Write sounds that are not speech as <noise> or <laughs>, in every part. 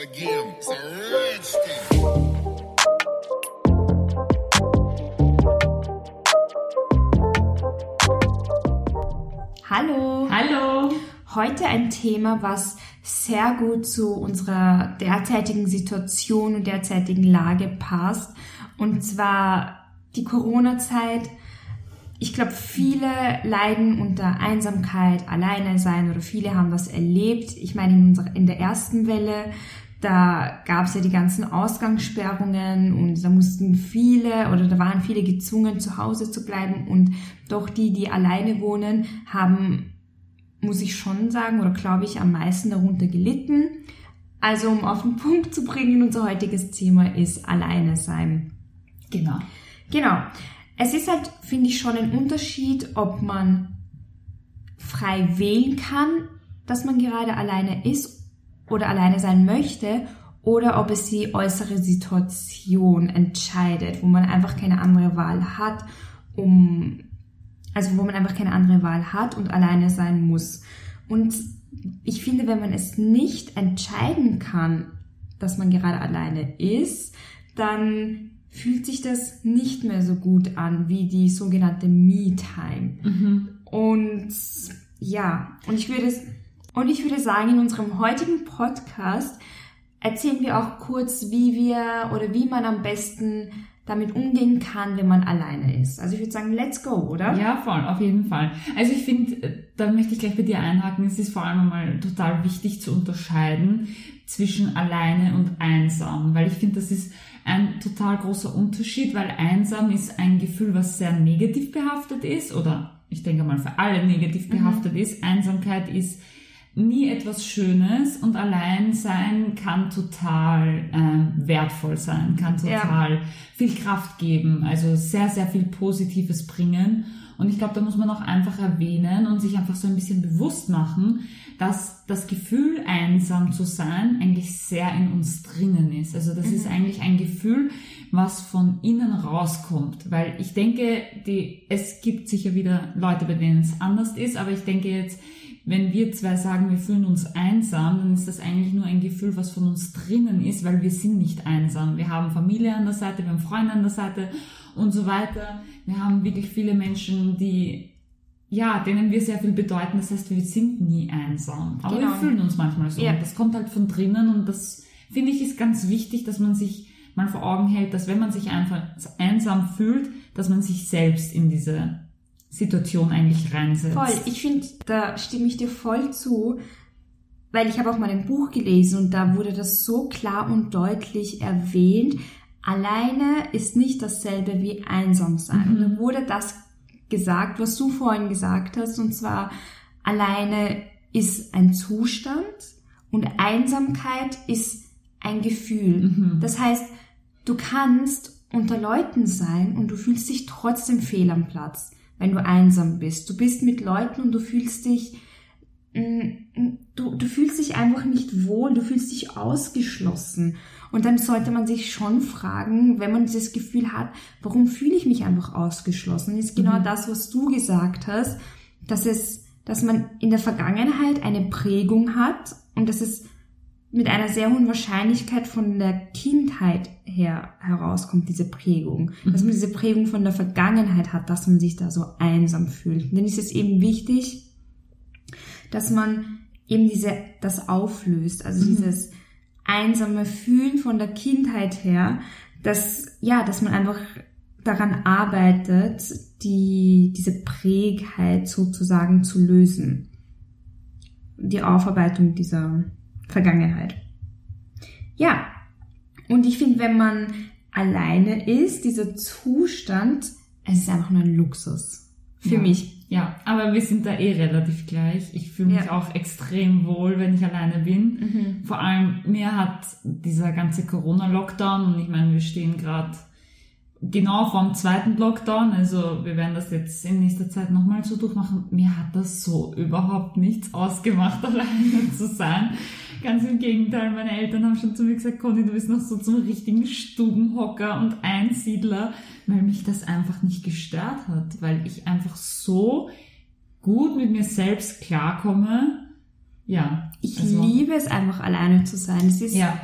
again. It's a. Hallo. Hallo. Heute ein Thema, was sehr gut zu unserer derzeitigen Situation und derzeitigen Lage passt. Und zwar die Corona-Zeit. Ich glaube, viele leiden unter Einsamkeit, Alleine sein oder viele haben das erlebt. Ich meine, in, unserer, in der ersten Welle, da gab es ja die ganzen Ausgangssperrungen und da mussten viele oder da waren viele gezwungen, zu Hause zu bleiben und doch die, die alleine wohnen, haben, muss ich schon sagen, oder glaube ich, am meisten darunter gelitten. Also um auf den <laughs> Punkt zu bringen, unser heutiges Thema ist Alleine sein. Genau. Genau. Es ist halt, finde ich, schon ein Unterschied, ob man frei wählen kann, dass man gerade alleine ist oder alleine sein möchte oder ob es die äußere Situation entscheidet, wo man einfach keine andere Wahl hat, um, also wo man einfach keine andere Wahl hat und alleine sein muss. Und ich finde, wenn man es nicht entscheiden kann, dass man gerade alleine ist, dann fühlt sich das nicht mehr so gut an wie die sogenannte Me-Time. Mhm. Und ja, und ich würde und ich würde sagen, in unserem heutigen Podcast erzählen wir auch kurz, wie wir oder wie man am besten damit umgehen kann, wenn man alleine ist. Also ich würde sagen, let's go, oder? Ja, voll, auf jeden Fall. Also ich finde, da möchte ich gleich bei dir einhaken, es ist vor allem mal total wichtig zu unterscheiden zwischen alleine und einsam, weil ich finde, das ist ein total großer Unterschied, weil einsam ist ein Gefühl, was sehr negativ behaftet ist oder ich denke mal für alle negativ behaftet mhm. ist. Einsamkeit ist nie etwas Schönes und allein sein kann total äh, wertvoll sein, kann total ja. viel Kraft geben, also sehr, sehr viel Positives bringen. Und ich glaube, da muss man auch einfach erwähnen und sich einfach so ein bisschen bewusst machen, dass das Gefühl, einsam zu sein, eigentlich sehr in uns drinnen ist. Also das mhm. ist eigentlich ein Gefühl, was von innen rauskommt. Weil ich denke, die, es gibt sicher wieder Leute, bei denen es anders ist, aber ich denke jetzt, wenn wir zwei sagen, wir fühlen uns einsam, dann ist das eigentlich nur ein Gefühl, was von uns drinnen ist, weil wir sind nicht einsam. Wir haben Familie an der Seite, wir haben Freunde an der Seite und so weiter. Wir haben wirklich viele Menschen, die, ja, denen wir sehr viel bedeuten. Das heißt, wir sind nie einsam. Aber genau. wir fühlen uns manchmal so. Ja. Das kommt halt von drinnen und das finde ich ist ganz wichtig, dass man sich mal vor Augen hält, dass wenn man sich einfach einsam fühlt, dass man sich selbst in diese Situation eigentlich reinsetzt. Voll, ich finde, da stimme ich dir voll zu, weil ich habe auch mal ein Buch gelesen und da wurde das so klar und deutlich erwähnt. Alleine ist nicht dasselbe wie einsam sein. Mhm. Und da wurde das gesagt, was du vorhin gesagt hast, und zwar alleine ist ein Zustand und Einsamkeit ist ein Gefühl. Mhm. Das heißt, du kannst unter Leuten sein und du fühlst dich trotzdem fehl am Platz wenn du einsam bist. Du bist mit Leuten und du fühlst dich, mm, du, du fühlst dich einfach nicht wohl, du fühlst dich ausgeschlossen. Und dann sollte man sich schon fragen, wenn man dieses Gefühl hat, warum fühle ich mich einfach ausgeschlossen? Das ist genau mhm. das, was du gesagt hast, dass es, dass man in der Vergangenheit eine Prägung hat und dass es mit einer sehr hohen Wahrscheinlichkeit von der Kindheit her herauskommt, diese Prägung. Mhm. Dass man diese Prägung von der Vergangenheit hat, dass man sich da so einsam fühlt. Und dann ist es eben wichtig, dass man eben diese, das auflöst. Also mhm. dieses einsame Fühlen von der Kindheit her, dass, ja, dass man einfach daran arbeitet, die, diese Prägheit sozusagen zu lösen. Die Aufarbeitung dieser Vergangenheit. Ja, und ich finde, wenn man alleine ist, dieser Zustand, es ist einfach nur ein Luxus. Für ja. mich. Ja, aber wir sind da eh relativ gleich. Ich fühle mich ja. auch extrem wohl, wenn ich alleine bin. Mhm. Vor allem mir hat dieser ganze Corona-Lockdown und ich meine, wir stehen gerade genau vorm zweiten Lockdown, also wir werden das jetzt in nächster Zeit nochmal so durchmachen. Mir hat das so überhaupt nichts ausgemacht, <laughs> alleine zu sein. Ganz im Gegenteil, meine Eltern haben schon zu mir gesagt, Conny, du bist noch so zum richtigen Stubenhocker und Einsiedler, weil mich das einfach nicht gestört hat, weil ich einfach so gut mit mir selbst klarkomme. Ja. Ich also, liebe es einfach alleine zu sein. Es ist, ja.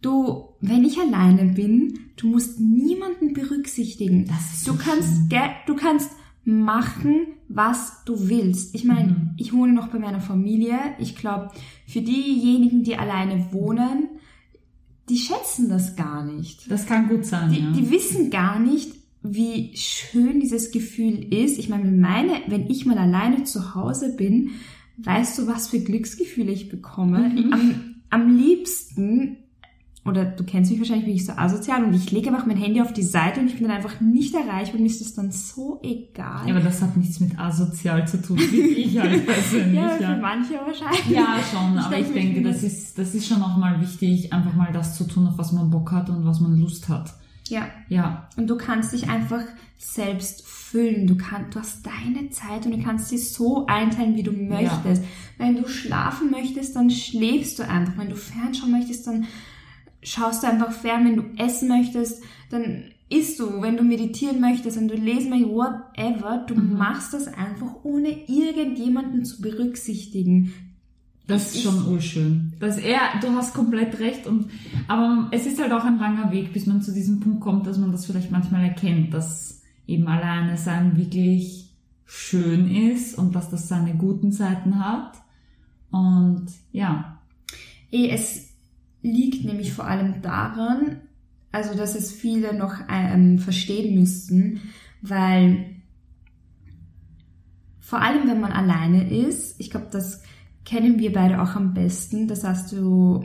Du, wenn ich alleine bin, du musst niemanden berücksichtigen. Das ist du so kannst, schön. du kannst machen, was du willst. Ich meine, Mhm. ich wohne noch bei meiner Familie. Ich glaube, für diejenigen, die alleine wohnen, die schätzen das gar nicht. Das kann gut sein, Die, ja. die wissen gar nicht, wie schön dieses Gefühl ist. Ich meine, wenn meine, wenn ich mal alleine zu Hause bin, weißt du, was für Glücksgefühle ich bekomme? Mhm. Am, am liebsten, oder du kennst mich wahrscheinlich, bin ich so asozial und ich lege einfach mein Handy auf die Seite und ich bin dann einfach nicht erreichbar und mir ist das dann so egal. ja, aber das hat nichts mit asozial zu tun, wie ich halt <laughs> persönlich. Ja, für ja. manche wahrscheinlich. Ja, schon, Ich aber denke ich denke, das ist, das ist schon auch mal wichtig, einfach mal das zu tun, auf was man Bock hat und was man Lust hat. Ja, Ja, Und du kannst dich einfach selbst füllen. Du, kannst, du hast deine Zeit und du kannst sie so einteilen, wie du möchtest. Wenn du schlafen möchtest, dann schläfst du einfach. Wenn du fernschauen möchtest, dann schaust du einfach fern. Wenn du essen möchtest, dann isst du. Wenn du meditieren möchtest, wenn du lesen möchtest, whatever, du Mhm. machst das einfach, ohne irgendjemanden zu berücksichtigen. das ist schon urschön. Das er, du hast komplett recht und, aber es ist halt auch ein langer Weg, bis man zu diesem Punkt kommt, dass man das vielleicht manchmal erkennt, dass eben alleine sein wirklich schön ist und dass das seine guten Seiten hat. Und ja, Eh, Es liegt nämlich vor allem daran, also dass es viele noch ähm, verstehen müssten, weil vor allem wenn man alleine ist, ich glaube, das kennen wir beide auch am besten, das hast du,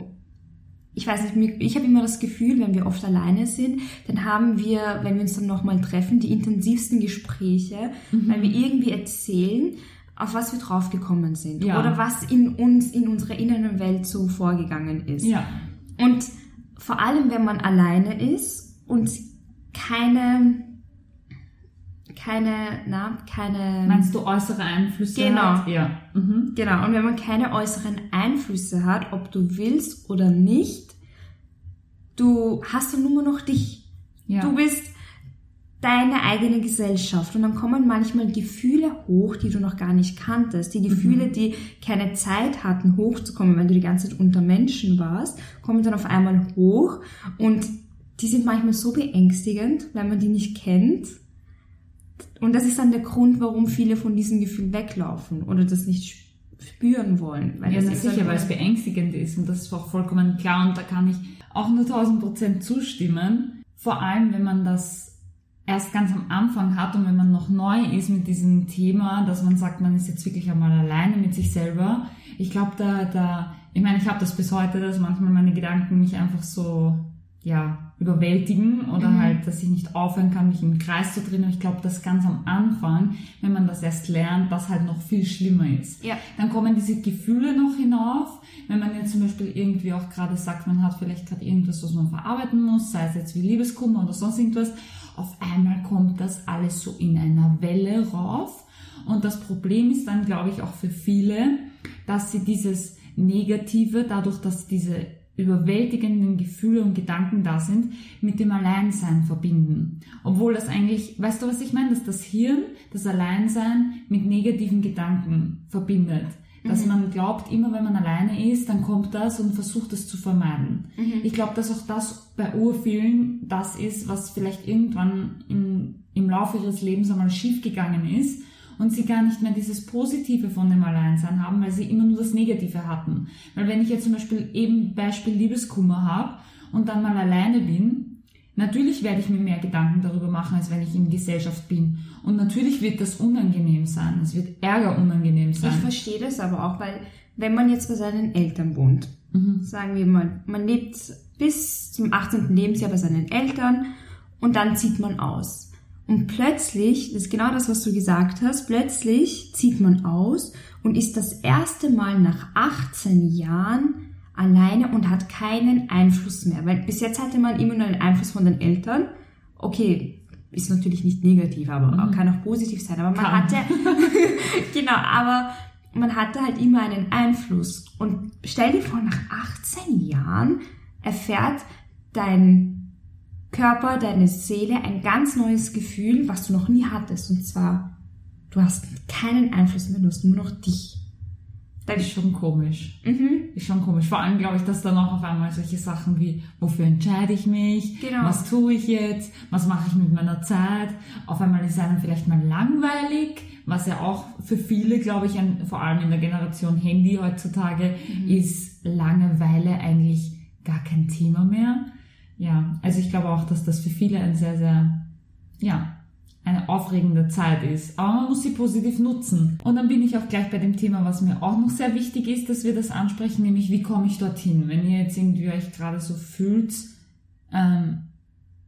ich weiß nicht, ich habe immer das Gefühl, wenn wir oft alleine sind, dann haben wir, wenn wir uns dann nochmal treffen, die intensivsten Gespräche, weil wir irgendwie erzählen, auf was wir draufgekommen sind Ja. oder was in uns, in unserer inneren Welt so vorgegangen ist. ja, Und vor allem, wenn man alleine ist und keine, keine, na, keine, meinst du äußere Einflüsse? Genau. Hat? Ja. Mhm. genau, und wenn man keine äußeren Einflüsse hat, ob du willst oder nicht, du hast dann nur noch dich. Ja. Du bist deine eigene Gesellschaft und dann kommen manchmal Gefühle hoch, die du noch gar nicht kanntest. Die Gefühle, die keine Zeit hatten, hochzukommen, weil du die ganze Zeit unter Menschen warst, kommen dann auf einmal hoch und die sind manchmal so beängstigend, weil man die nicht kennt. Und das ist dann der Grund, warum viele von diesem Gefühl weglaufen oder das nicht spüren wollen. Weil Ja, das sicher, weil es beängstigend ist und das ist auch vollkommen klar und da kann ich auch nur 1000 Prozent zustimmen. Vor allem, wenn man das erst ganz am Anfang hat und wenn man noch neu ist mit diesem Thema, dass man sagt, man ist jetzt wirklich einmal alleine mit sich selber. Ich glaube, da, da, ich meine, ich habe das bis heute, dass manchmal meine Gedanken mich einfach so, ja, überwältigen oder Mhm. halt, dass ich nicht aufhören kann, mich im Kreis zu drehen. Und ich glaube, dass ganz am Anfang, wenn man das erst lernt, das halt noch viel schlimmer ist. Ja. Dann kommen diese Gefühle noch hinauf. Wenn man jetzt zum Beispiel irgendwie auch gerade sagt, man hat vielleicht gerade irgendwas, was man verarbeiten muss, sei es jetzt wie Liebeskummer oder sonst irgendwas, auf einmal kommt das alles so in einer Welle rauf. Und das Problem ist dann, glaube ich, auch für viele, dass sie dieses Negative, dadurch, dass diese überwältigenden Gefühle und Gedanken da sind, mit dem Alleinsein verbinden. Obwohl das eigentlich, weißt du, was ich meine? Dass das Hirn das Alleinsein mit negativen Gedanken verbindet. Dass man glaubt, immer wenn man alleine ist, dann kommt das und versucht es zu vermeiden. Ich glaube, dass auch das bei urvielen das ist, was vielleicht irgendwann in, im Laufe ihres Lebens einmal schiefgegangen ist und sie gar nicht mehr dieses Positive von dem Alleinsein haben, weil sie immer nur das Negative hatten. Weil wenn ich jetzt zum Beispiel eben Beispiel Liebeskummer habe und dann mal alleine bin, natürlich werde ich mir mehr Gedanken darüber machen, als wenn ich in Gesellschaft bin. Und natürlich wird das unangenehm sein. Es wird Ärger unangenehm Ich sein. verstehe das aber auch, weil wenn man jetzt bei seinen Eltern wohnt, Mhm. sagen wir mal, man lebt bis zum 18. Lebensjahr bei seinen Eltern und dann zieht man aus. Und plötzlich, das ist genau das, was du gesagt hast, plötzlich zieht man aus und ist das erste Mal nach 18 Jahren alleine und hat keinen Einfluss mehr. Weil bis jetzt hatte man immer nur einen Einfluss von den Eltern. Okay, ist natürlich nicht negativ, aber kann auch positiv sein. Aber man Kann. hatte, <laughs> <laughs> genau, aber man hatte halt immer einen Einfluss. Und stell dir vor, nach 18 Jahren erfährt dein Körper, deine Seele ein ganz neues Gefühl, was du noch nie hattest. Und zwar, du hast keinen Einfluss mehr, du hast nur noch dich. Dann, Ist schon komisch. mhm. Ist schon komisch. Vor allem glaube ich, dass dann auch auf einmal solche Sachen wie, wofür entscheide ich mich? Genau. Was tue ich jetzt? Was mache ich mit meiner Zeit? Auf einmal ist einem vielleicht mal langweilig, was ja auch für viele, glaube ich, ein, vor allem in der Generation Handy heutzutage, ist Langeweile eigentlich gar kein Thema mehr. Ja, also ich glaube auch, dass das für viele ein sehr, sehr, ja, eine aufregende Zeit ist. Aber man muss sie positiv nutzen. Und dann bin ich auch gleich bei dem Thema, was mir auch noch sehr wichtig ist, dass wir das ansprechen, nämlich wie komme ich dorthin? Wenn ihr jetzt irgendwie euch gerade so fühlt, ähm,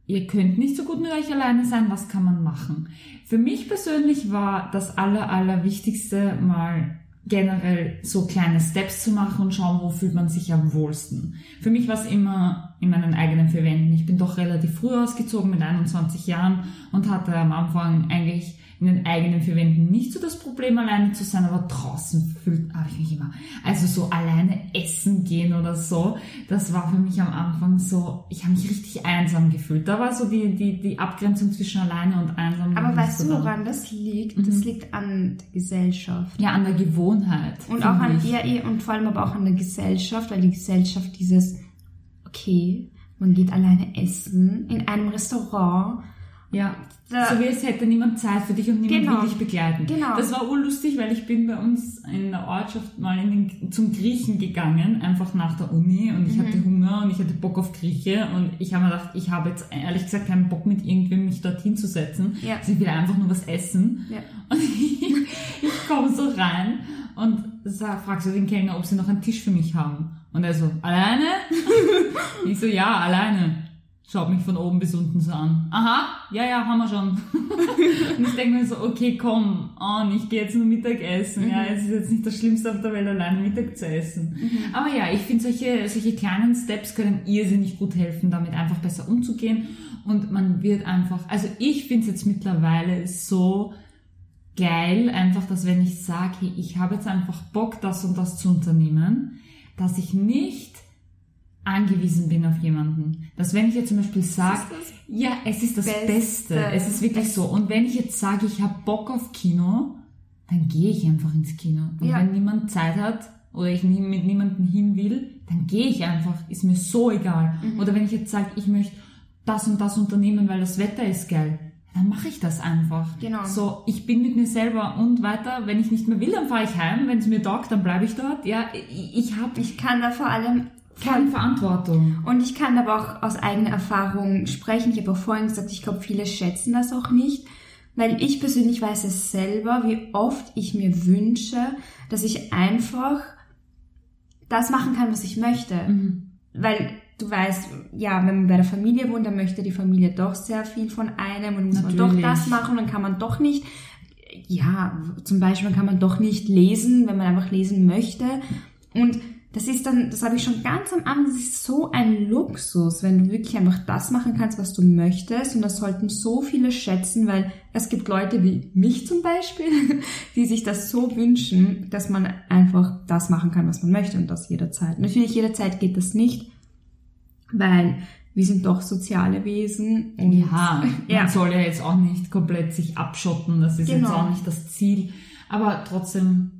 ihr könnt nicht so gut mit euch alleine sein, was kann man machen? Für mich persönlich war das aller, aller Wichtigste mal generell so kleine Steps zu machen und schauen, wo fühlt man sich am wohlsten. Für mich war es immer in meinen eigenen vier Wänden. Ich bin doch relativ früh ausgezogen mit 21 Jahren und hatte am Anfang eigentlich in den eigenen vier Wänden nicht so das Problem, alleine zu sein, aber draußen fühlt, habe ich mich immer, also so alleine essen gehen oder so, das war für mich am Anfang so, ich habe mich richtig einsam gefühlt. Da war so die, die, die Abgrenzung zwischen alleine und einsam. Aber weißt du, woran das liegt? Das liegt an der Gesellschaft. Ja, an der Gewohnheit. Und auch an ihr und vor allem aber auch an der Gesellschaft, weil die Gesellschaft dieses, okay, man geht alleine essen in einem Restaurant. Ja, Da- so wie es hätte niemand Zeit für dich und niemand Genau. will dich begleiten. Genau. Das war urlustig, weil ich bin bei uns in der Ortschaft mal in den, zum Griechen gegangen, einfach nach der Uni und ich Mhm. hatte Hunger und ich hatte Bock auf Grieche und ich habe mir gedacht, ich habe jetzt ehrlich gesagt keinen Bock mit irgendwem mich dorthin zu setzen. Ja. Also ich will einfach nur was essen. Ja. Und <laughs> ich, ich komme so rein und sag, frag so den Kellner, ob sie noch einen Tisch für mich haben. Und er so, alleine? <laughs> ich so, ja, alleine. Schaut mich von oben bis unten so an. Aha, ja, ja, haben wir schon. <laughs> und ich denke mir so, okay, komm, on, ich gehe jetzt nur Mittagessen. Ja, es ist jetzt nicht das Schlimmste auf der Welt, alleine Mittag zu essen. Aber ja, ich finde, solche, solche kleinen Steps können irrsinnig gut helfen, damit einfach besser umzugehen. Und man wird einfach, also ich finde es jetzt mittlerweile so geil, einfach, dass wenn ich sage, hey, ich habe jetzt einfach Bock, das und das zu unternehmen, dass ich nicht angewiesen bin auf jemanden. Dass wenn ich jetzt zum Beispiel sage, ja, es ist das Beste. Beste. Es ist wirklich so. Und wenn ich jetzt sage, ich habe Bock auf Kino, dann gehe ich einfach ins Kino. Und Ja. wenn niemand Zeit hat oder ich mit niemandem hin will, dann gehe ich einfach. Ist mir so egal. Mhm. Oder wenn ich jetzt sage, ich möchte das und das unternehmen, weil das Wetter ist geil, dann mache ich das einfach. Genau. So, ich bin mit mir selber und weiter. Wenn ich nicht mehr will, dann fahre ich heim. Wenn es mir taugt, dann bleibe ich dort. Ja, ich, ich habe Ich kann da vor allem keine Verantwortung. Und ich kann aber auch aus eigener Erfahrung sprechen. Ich habe auch vorhin gesagt, ich glaube, viele schätzen das auch nicht, weil ich persönlich weiß es selber, wie oft ich mir wünsche, dass ich einfach das machen kann, was ich möchte. Mhm. Weil du weißt, ja, wenn man bei der Familie wohnt, dann möchte die Familie doch sehr viel von einem und muss man doch Natürlich. das machen und dann kann man doch nicht, ja, zum Beispiel kann man doch nicht lesen, wenn man einfach lesen möchte. Und das ist dann, das habe ich schon ganz am Anfang, das ist so ein Luxus, wenn du wirklich einfach das machen kannst, was du möchtest. Und das sollten so viele schätzen, weil es gibt Leute wie mich zum Beispiel, <laughs> die sich das so wünschen, dass man einfach das machen kann, was man möchte und das jederzeit. Natürlich jederzeit geht das nicht, weil wir sind doch soziale Wesen. Und Ja, <laughs> Ja. man soll ja jetzt auch nicht komplett sich abschotten, das ist jetzt Genau. auch nicht das Ziel. Aber trotzdem,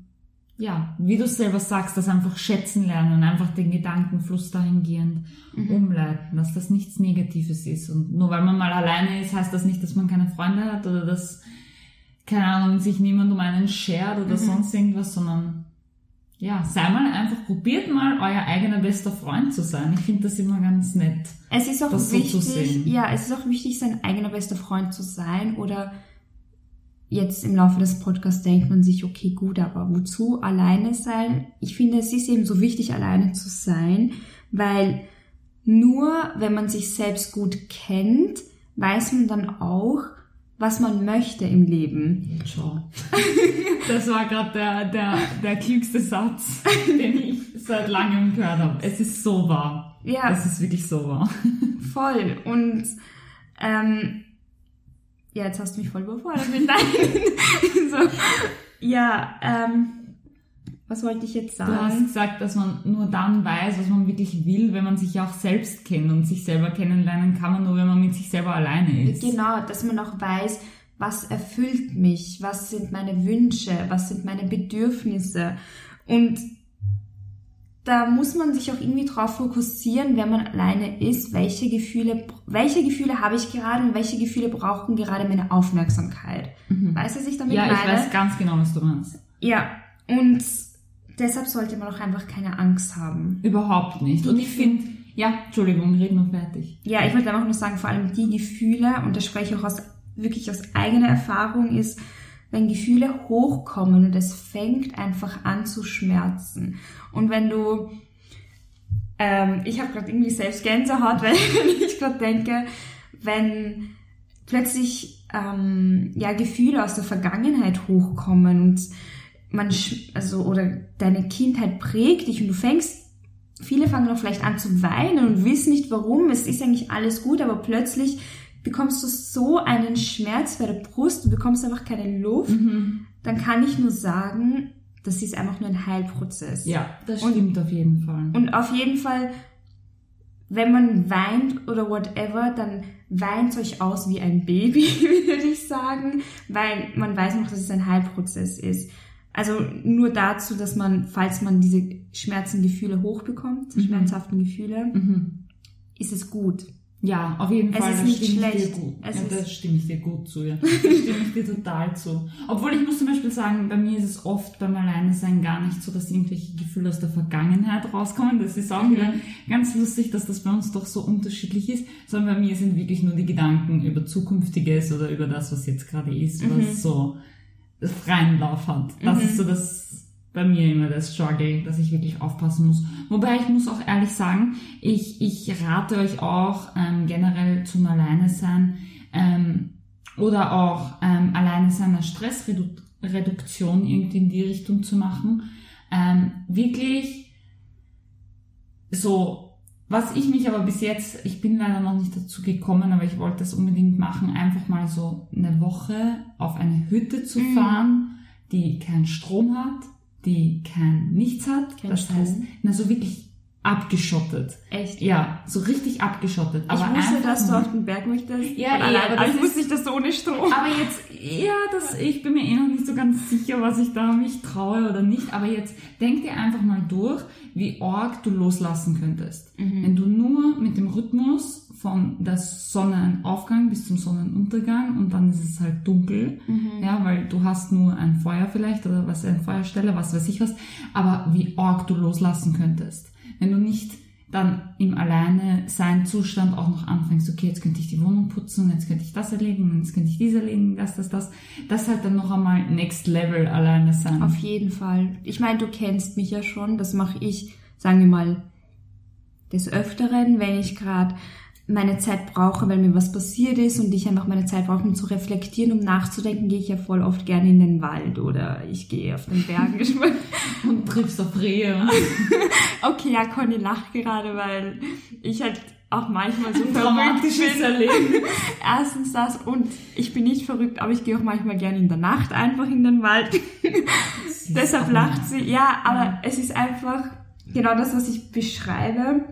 ja, wie du selber sagst, das einfach schätzen lernen, einfach den Gedankenfluss dahingehend Mhm. umleiten, dass das nichts Negatives ist. Und nur weil man mal alleine ist, heißt das nicht, dass man keine Freunde hat oder dass, keine Ahnung, sich niemand um einen schert Mhm. oder sonst irgendwas, sondern ja, sei mal einfach, probiert mal euer eigener bester Freund zu sein. Ich finde das immer ganz nett. Es ist auch so wichtig, sehen. ja, es ist auch wichtig, sein eigener bester Freund zu sein oder jetzt im Laufe des Podcasts denkt man sich, okay, gut, aber wozu alleine sein? Ich finde, es ist eben so wichtig, alleine zu sein, weil nur wenn man sich selbst gut kennt, weiß man dann auch, was man möchte im Leben. Schau. <laughs> Das war gerade der, der, der klügste Satz, den ich seit langem gehört habe. Es ist so wahr. Ja, Es ist wirklich so wahr. <laughs> voll. Und ähm, ja, jetzt hast du mich voll überfordert mit deinen. <laughs> so, ja, ähm, was wollte ich jetzt Du hast sagen? gesagt, dass man nur dann weiß, was man wirklich will, wenn man sich auch selbst kennt. Und sich selber kennenlernen kann man nur, wenn man mit sich selber alleine ist. Genau, dass man auch weiß, was erfüllt mich, was sind meine Wünsche, was sind meine Bedürfnisse. Und da muss man sich auch irgendwie drauf fokussieren, wenn man alleine ist, welche Gefühle, welche Gefühle habe ich gerade und welche Gefühle brauchen gerade meine Aufmerksamkeit. Weißt du, was ich damit Ja, meine? ich weiß ganz genau, was du meinst. Ja, und deshalb sollte man auch einfach keine Angst haben. Überhaupt nicht. Und ich finde, ja, Entschuldigung, red noch fertig. Ja, ich wollte einfach nur sagen, vor allem die Gefühle, und das spreche ich auch aus, wirklich aus eigener Erfahrung, ist, wenn Gefühle hochkommen und es fängt einfach an zu schmerzen. Und wenn du, ähm, ich habe gerade irgendwie selbst Gänsehaut, <laughs> weil ich gerade denke, wenn plötzlich ähm, ja Gefühle aus der Vergangenheit hochkommen und man also oder deine Kindheit prägt dich und du fängst viele fangen auch vielleicht an zu weinen und wissen nicht warum. Es ist eigentlich alles gut, aber plötzlich bekommst du so einen Schmerz bei der Brust, du bekommst einfach keine Luft. Mhm. Dann kann ich nur sagen, das ist einfach nur ein Heilprozess. Ja, das Und- stimmt auf jeden Fall. Und auf jeden Fall, wenn man weint oder whatever, dann weint euch aus wie ein Baby, <laughs> würde ich sagen, weil man weiß noch, dass es ein Heilprozess ist. Also nur dazu, dass man, falls man diese Schmerzengefühle hochbekommt, Mhm. schmerzhaften Gefühle, mhm. ist es gut. Ja, auf jeden Es Fall, ist da nicht schlecht. Es ja, ist- da stimme ich dir gut zu, ja. Da <laughs> stimme ich dir total zu. Obwohl ich muss zum Beispiel sagen, bei mir ist es oft beim Alleinesein gar nicht so, dass irgendwelche Gefühle aus der Vergangenheit rauskommen. Das ist auch wieder ganz lustig, dass das bei uns doch so unterschiedlich ist. Sondern bei mir sind wirklich nur die Gedanken über Zukünftiges oder über das, was jetzt gerade ist, was so freien Lauf hat. Das ist so das bei mir immer der Struggle, dass ich wirklich aufpassen muss. Wobei ich muss auch ehrlich sagen, ich, ich rate euch auch ähm, generell zum Alleinesein ähm, oder auch ähm, Alleinesein als Stressreduktion irgendwie in die Richtung zu machen. Ähm, wirklich so, was ich mich aber bis jetzt, ich bin leider noch nicht dazu gekommen, aber ich wollte das unbedingt machen, einfach mal so eine Woche auf eine Hütte zu Mhm. fahren, die keinen Strom hat, die kein nichts hat. Kein das Strom? heißt, na so wirklich abgeschottet. Echt? Ja, so richtig abgeschottet. Ich aber wusste, einfach dass du auf den Berg möchtest. Ja, eh, allein- aber ich wusste nicht, dass du ohne Strom. aber jetzt, ja, das, ich bin mir eh noch nicht so ganz sicher, was ich da mich traue oder nicht. Aber jetzt denk dir einfach mal durch, wie arg du loslassen könntest. Wenn du nur mit dem Rhythmus von der Sonnenaufgang bis zum Sonnenuntergang und dann ist es halt dunkel, ja, weil du hast nur ein Feuer vielleicht oder was, eine Feuerstelle, was weiß ich was, aber wie arg du loslassen könntest. Wenn du nicht dann im Alleine-Sein-Zustand auch noch anfängst, okay, jetzt könnte ich die Wohnung putzen, jetzt könnte ich das erledigen, jetzt könnte ich dies erledigen, das, das, das. Das halt dann noch einmal Next Level alleine sein. Auf jeden Fall. Ich meine, du kennst mich ja schon. Das mache ich, sagen wir mal, des Öfteren, wenn ich gerade meine Zeit brauche, weil mir was passiert ist und ich einfach meine Zeit brauche, um zu reflektieren, um nachzudenken, gehe ich ja voll oft gerne in den Wald oder ich gehe auf den Bergen. <laughs> <laughs> und triffst auf Rehe. okay, ja, Conny lacht gerade, weil ich halt auch manchmal so Dramatisches bin. Erleben. <laughs> Erstens das und ich bin nicht verrückt, aber ich gehe auch manchmal gerne in der Nacht einfach in den Wald. Deshalb lacht sie. Ja, aber Ja. es ist einfach genau das, was ich beschreibe.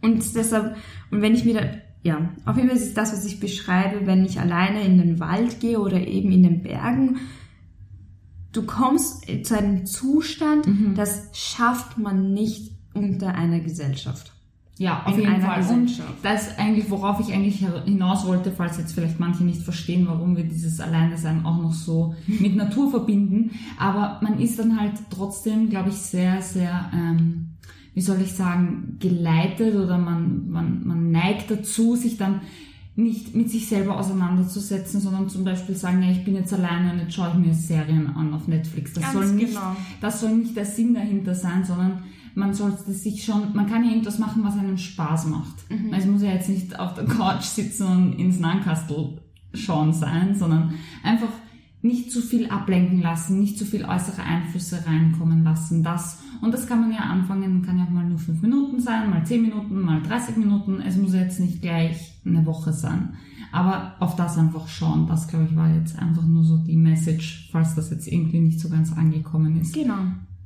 Und deshalb, und wenn ich mir da, ja, auf jeden Fall ist es das, was ich beschreibe, wenn ich alleine in den Wald gehe oder eben in den Bergen. Du kommst zu einem Zustand, Mhm. das schafft man nicht unter einer Gesellschaft. Ja, auf In jeden Fall. Und das ist eigentlich, worauf ich eigentlich hinaus wollte, falls jetzt vielleicht manche nicht verstehen, warum wir dieses Alleinesein auch noch so mit Natur verbinden. Aber man ist dann halt trotzdem, glaube ich, sehr, sehr, ähm, wie soll ich sagen, geleitet oder man, man, man neigt dazu, sich dann nicht mit sich selber auseinanderzusetzen, sondern zum Beispiel sagen, ja, ich bin jetzt alleine und jetzt schaue ich mir Serien an auf Netflix. Das Ganz soll nicht, genau. das soll nicht der Sinn dahinter sein, sondern man sollte sich schon, man kann ja irgendwas machen, was einem Spaß macht. Mhm. Also es muss ja jetzt nicht auf der Couch sitzen und ins Nankastel schauen sein, sondern einfach nicht zu viel ablenken lassen, nicht zu viel äußere Einflüsse reinkommen lassen. Das und das kann man ja anfangen, kann ja auch mal nur fünf Minuten sein, mal zehn Minuten, mal 30 Minuten. Es muss jetzt nicht gleich eine Woche sein. Aber auf das einfach schauen. Das, glaube ich, war jetzt einfach nur so die Message, falls das jetzt irgendwie nicht so ganz angekommen ist. Genau.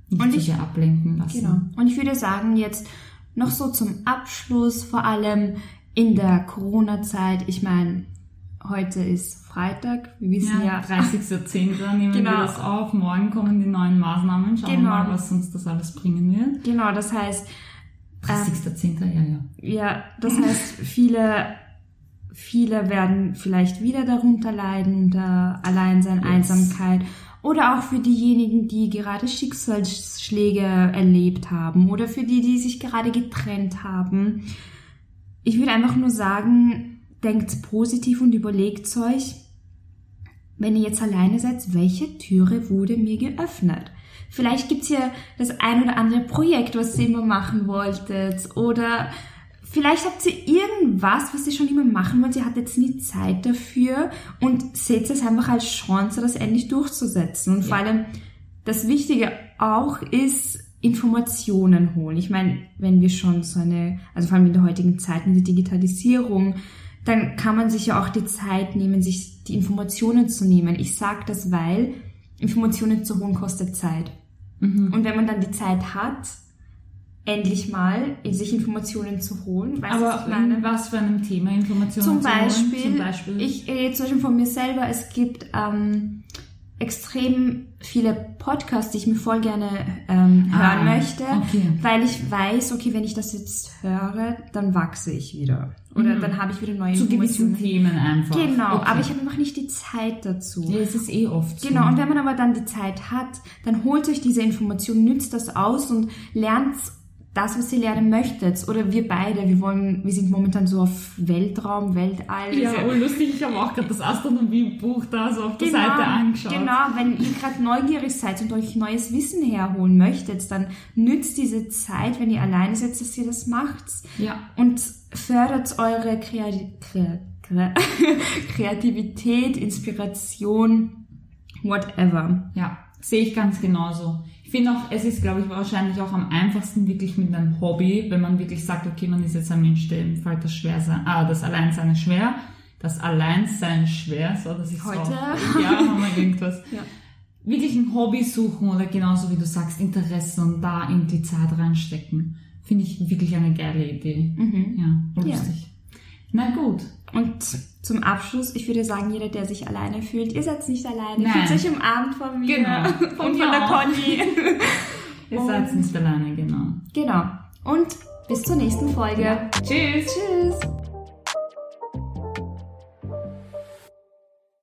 Nicht Und zu ich- ablenken lassen. Genau. Und ich würde sagen, jetzt noch so zum Abschluss, vor allem in der Corona-Zeit, ich meine, heute ist Freitag. Wir wissen ja, Ja, 30.10. <laughs> nehmen Genau. wir das auf. Morgen kommen die neuen Maßnahmen. Schauen wir Genau. mal, was uns das alles bringen wird. genau, das heißt, 30.10. ja, ja. ja, das heißt, viele, viele werden vielleicht wieder darunter leiden, unter Alleinsein, Yes. Einsamkeit. Oder auch für diejenigen, die gerade Schicksalsschläge erlebt haben oder für die, die sich gerade getrennt haben. Ich würde einfach nur sagen, denkt positiv und überlegt euch, wenn ihr jetzt alleine seid, welche Türe wurde mir geöffnet? Vielleicht gibt's hier das ein oder andere Projekt, was ihr immer machen wolltet. Oder vielleicht habt ihr irgendwas, was ihr schon immer machen wollt. Ihr hattet jetzt nie Zeit dafür und seht es einfach als Chance, das endlich durchzusetzen. Und vor allem das Wichtige auch ist, Informationen holen. Ich meine, wenn wir schon so eine, also vor allem in der heutigen Zeit mit der Digitalisierung, dann kann man sich ja auch die Zeit nehmen, sich die Informationen zu nehmen. Ich sage das, weil Informationen zu holen kostet Zeit. Und wenn man dann die Zeit hat, endlich mal sich Informationen zu holen, weißt was Aber in was für einem Thema Informationen Zum zu holen? Beispiel, Zum Beispiel. ich rede zum Beispiel von mir selber, es gibt ähm, extrem viele Podcasts, die ich mir voll gerne ähm, hören Ah, möchte, okay. weil ich weiß, okay, wenn ich das jetzt höre, dann wachse ich wieder. Oder dann habe ich wieder neue Mhm. zu gewissen. Themen einfach. Genau, okay. aber ich habe einfach nicht die Zeit dazu. Ja, es ist eh oft so. Genau, und wenn man aber dann die Zeit hat, dann holt euch diese Information, nützt das aus und lernt das, was ihr lernen möchtet. Oder wir beide, wir wollen, wir sind momentan so auf Weltraum, Weltall. Ja, oh, lustig, ich habe auch gerade das Astronomiebuch da so auf der Seite angeschaut. Genau, wenn ihr gerade neugierig seid und euch neues Wissen herholen möchtet, dann nützt diese Zeit, wenn ihr alleine seid, dass ihr das macht. Ja. Und fördert eure Kreati Kre Kre <laughs> Kreativität, Inspiration, whatever. Ja, sehe ich ganz genauso. Ich finde auch, es ist, glaube ich, wahrscheinlich auch am einfachsten wirklich mit einem Hobby, wenn man wirklich sagt, okay, man ist jetzt ein Mensch, dem fällt das schwer sein. Ah, das Alleinsein ist schwer. Das Alleinsein schwer, so dass ich Heute? so. Ja, haben wir <laughs> irgendwas. Ja. Wirklich ein Hobby suchen oder genauso wie du sagst, Interesse und da in die Zeit reinstecken. Finde ich wirklich eine geile Idee. Ja, Ja. lustig. Na gut. Und zum Abschluss, ich würde sagen, jeder, der sich alleine fühlt, ihr seid nicht alleine. Nein. Fühlt euch umarmt von mir Genau. <laughs> und Und von der auch. Conny. <laughs> Ihr seid nicht alleine, genau. genau. Und bis zur nächsten Folge. Tschüss. Tschüss.